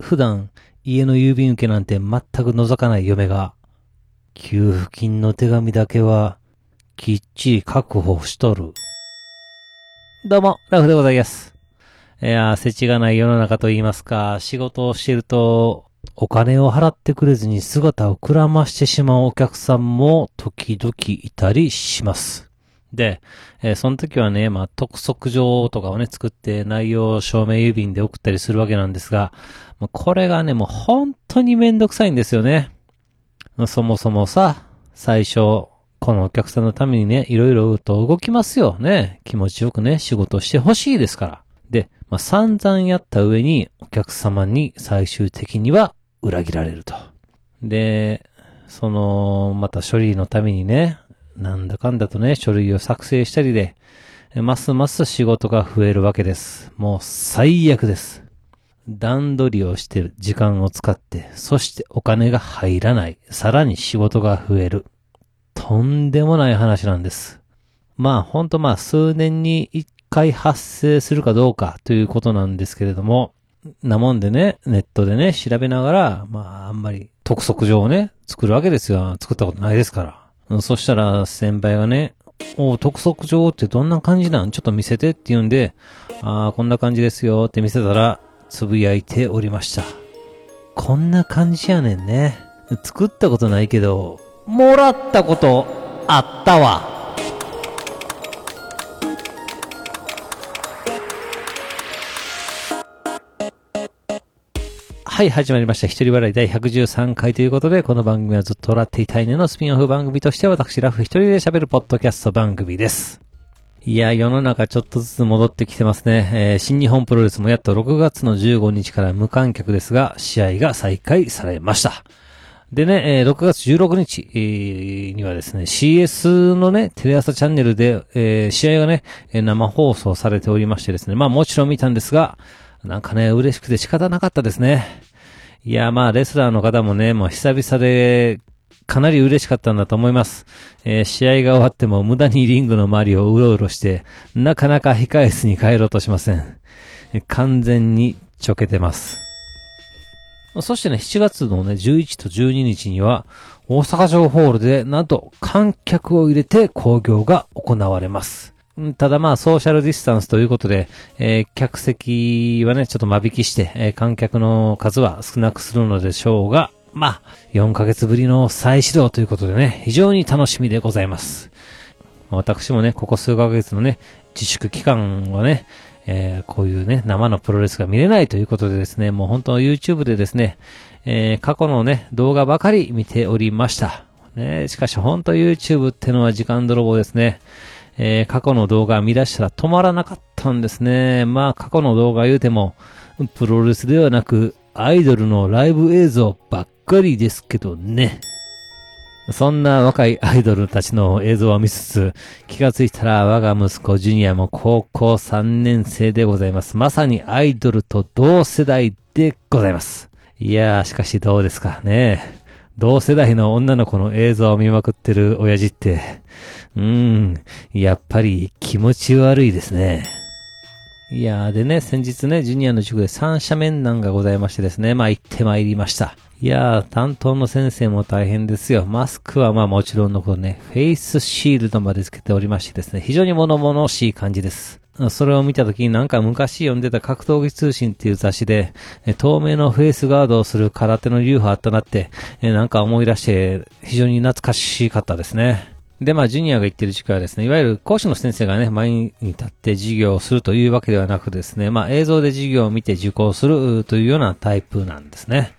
普段家の郵便受けなんて全く覗かない嫁が、給付金の手紙だけはきっちり確保しとる。どうも、ラフでございます。いやー、世知がない世の中と言いますか、仕事をしていると、お金を払ってくれずに姿をくらましてしまうお客さんも時々いたりします。で、えーその時はね、まあ、督促状とかをね、作って内容を証明郵便で送ったりするわけなんですが、もうこれがね、もう本当にめんどくさいんですよね。そもそもさ、最初、このお客さんのためにね、いろいろと動きますよね。気持ちよくね、仕事してほしいですから。で、まあ、散々やった上に、お客様に最終的には裏切られると。で、その、また処理のためにね、なんだかんだとね、書類を作成したりで、ますます仕事が増えるわけです。もう最悪です。段取りをしてる時間を使って、そしてお金が入らない。さらに仕事が増える。とんでもない話なんです。まあほんとまあ数年に一回発生するかどうかということなんですけれども、なもんでね、ネットでね、調べながら、まああんまり督促状をね、作るわけですよ。作ったことないですから。そしたら先輩がね、お督促状ってどんな感じなん？ちょっと見せてって言うんで、ああ、こんな感じですよって見せたら、つぶやいておりました。こんな感じやねんね。作ったことないけど、もらったことあったわ。はい、始まりました。一人笑い第113回ということで、この番組はずっと笑っていたいねのスピンオフ番組として私、ラフ一人で喋るポッドキャスト番組です。いや、世の中ちょっとずつ戻ってきてますね。えー新日本プロレスもやっと6月の15日から無観客ですが、試合が再開されました。でね、えー6月16日、えーにはですね、CS のね、テレ朝チャンネルで、えー試合がね、生放送されておりましてですね、まあもちろん見たんですが、なんかね、嬉しくて仕方なかったですね。いや、まあ、レスラーの方もね、もう久々で、かなり嬉しかったんだと思います。えー試合が終わっても無駄にリングの周りをうろうろして、なかなか控え室に帰ろうとしません。完全にちょけてます。そしてね、7月のね、11と12日には、大阪城ホールで、なんと、観客を入れて興行が行われます。ただまあ、ソーシャルディスタンスということで、えー客席はね、ちょっと間引きして、えー観客の数は少なくするのでしょうが、まあ、4ヶ月ぶりの再始動ということでね、非常に楽しみでございます。私もね、ここ数ヶ月のね、自粛期間はね、えーこういうね、生のプロレスが見れないということでですね、もう本当 YouTube でですね、えー過去のね、動画ばかり見ておりました。ね、しかし本当 YouTube ってのは時間泥棒ですね。えー過去の動画見出したら止まらなかったんですね。まあ過去の動画言うても、プロレスではなく、アイドルのライブ映像ばっかりですけどね。そんな若いアイドルたちの映像を見つつ、気がついたら我が息子ジュニアも高校3年生でございます。まさにアイドルと同世代でございます。いやー、しかしどうですかね。同世代の女の子の映像を見まくってる親父って、うーん、やっぱり気持ち悪いですね。いやーでね、先日ね、ジュニアの塾で三者面談がございましてですね、まあ行ってまいりました。いやー、担当の先生も大変ですよ。マスクはまあもちろんのことね、フェイスシールドまでつけておりましてですね、非常に物々しい感じです。それを見たときになんか昔読んでた格闘技通信っていう雑誌で、透明のフェイスガードをする空手の流派あったなって、なんか思い出して、非常に懐かしかったですね。で、まあ、ジュニアが言ってる塾はですね、いわゆる講師の先生がね、前に立って授業をするというわけではなくですね、まあ、映像で授業を見て受講するというようなタイプなんですね。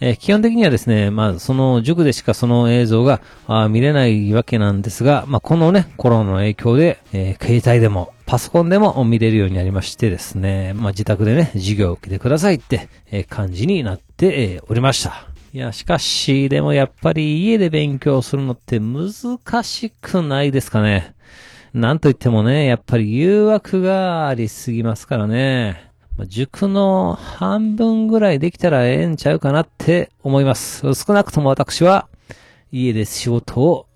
えー基本的にはですね、まあ、その塾でしかその映像があ見れないわけなんですが、まあ、このね、コロナの影響で、えー携帯でも、パソコンでも見れるようになりましてですね、まあ、自宅でね、授業を受けてくださいって、え感じになって、えおりました。いや、しかし、でもやっぱり家で勉強するのって難しくないですかね。なんといってもね、やっぱり誘惑がありすぎますからね。まあ塾の半分ぐらいできたらええんちゃうかなって思います。少なくとも私は家で仕事を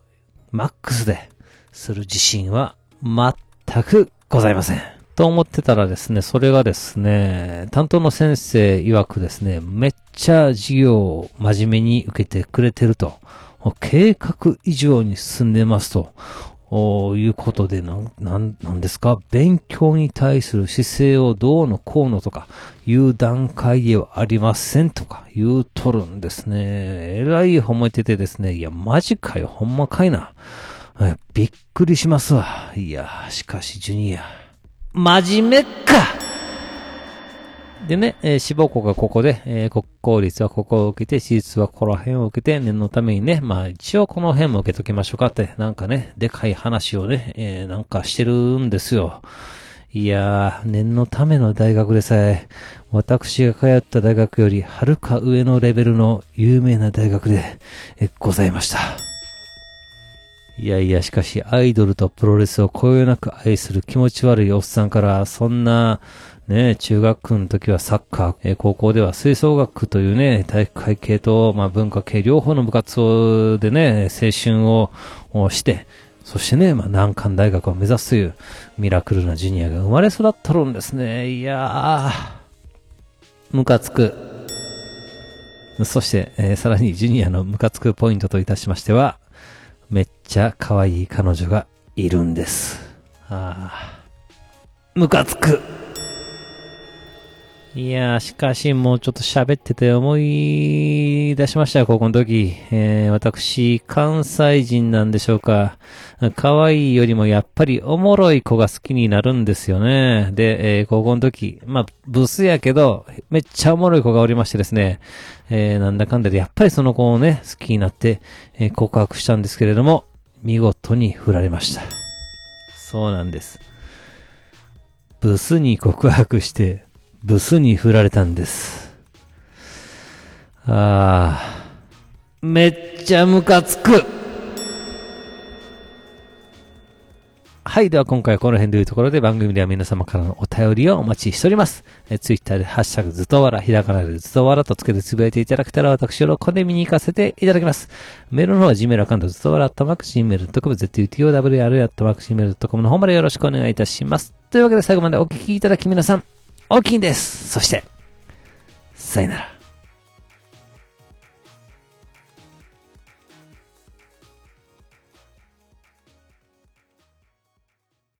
マックスでする自信は全くございません。と思ってたらですね、それがですね、担当の先生曰くですね、めっちゃ授業を真面目に受けてくれてると。計画以上に進んでますと。おいうことで、な、なん、なんですか？勉強に対する姿勢をどうのこうのとかいう段階ではありませんとか言うとるんですね。えらい褒めててですね。いや、マジかよ、ほんまかいな。びっくりしますわ。いや、しかし、ジュニア。真面目かでね、えー、志望校がここで、えー、国公立はここを受けて、私立はこの辺を受けて、念のためにね、まあ一応この辺も受けときましょうかって、なんかね、でかい話をね、えー、なんかしてるんですよ。いやー、念のための大学でさえ、私が通った大学よりはるか上のレベルの有名な大学で、え、ございました。いやいや、しかし、アイドルとプロレスをこよなく愛する気持ち悪いおっさんから、そんな、ね、中学の時はサッカー、えー、高校では吹奏楽というね、体育会系と、まあ、文化系両方の部活でね、青春をして、そしてね、まあ、難関大学を目指すというミラクルなジュニアが生まれ育っとるんですね。いやー、ムカつく。そして、えー、さらにジュニアのムカつくポイントといたしましては、めっちゃ可愛い彼女がいるんです。あー、ムカつく。いやー、しかしもうちょっと喋ってて思い出しましたよ、高校の時。えー、私、関西人なんでしょうか。可愛いよりもやっぱりおもろい子が好きになるんですよね。で、えー、高校の時、まあ、ブスやけど、めっちゃおもろい子がおりましてですね。えー、なんだかんだでやっぱりその子をね、好きになって、えー、告白したんですけれども、見事に振られました。そうなんです。ブスに告白して、ブスに振られたんです。ああ、めっちゃムカつくはい。では今回はこの辺というところで番組では皆様からのお便りをお待ちしております。え、ツイッターでハッシュタグずとわら、ひらがなでずとわらとつけてつぶやいていただけたら私喜んで見に行かせていただきます。メールの方は Gmail アカウントずとわら、とまく Gmail.com、zutowr、とまく Gmail.com の方までよろしくお願いいたします。というわけで最後までお聞きいただき皆さん、大きいんです。そして、さよなら。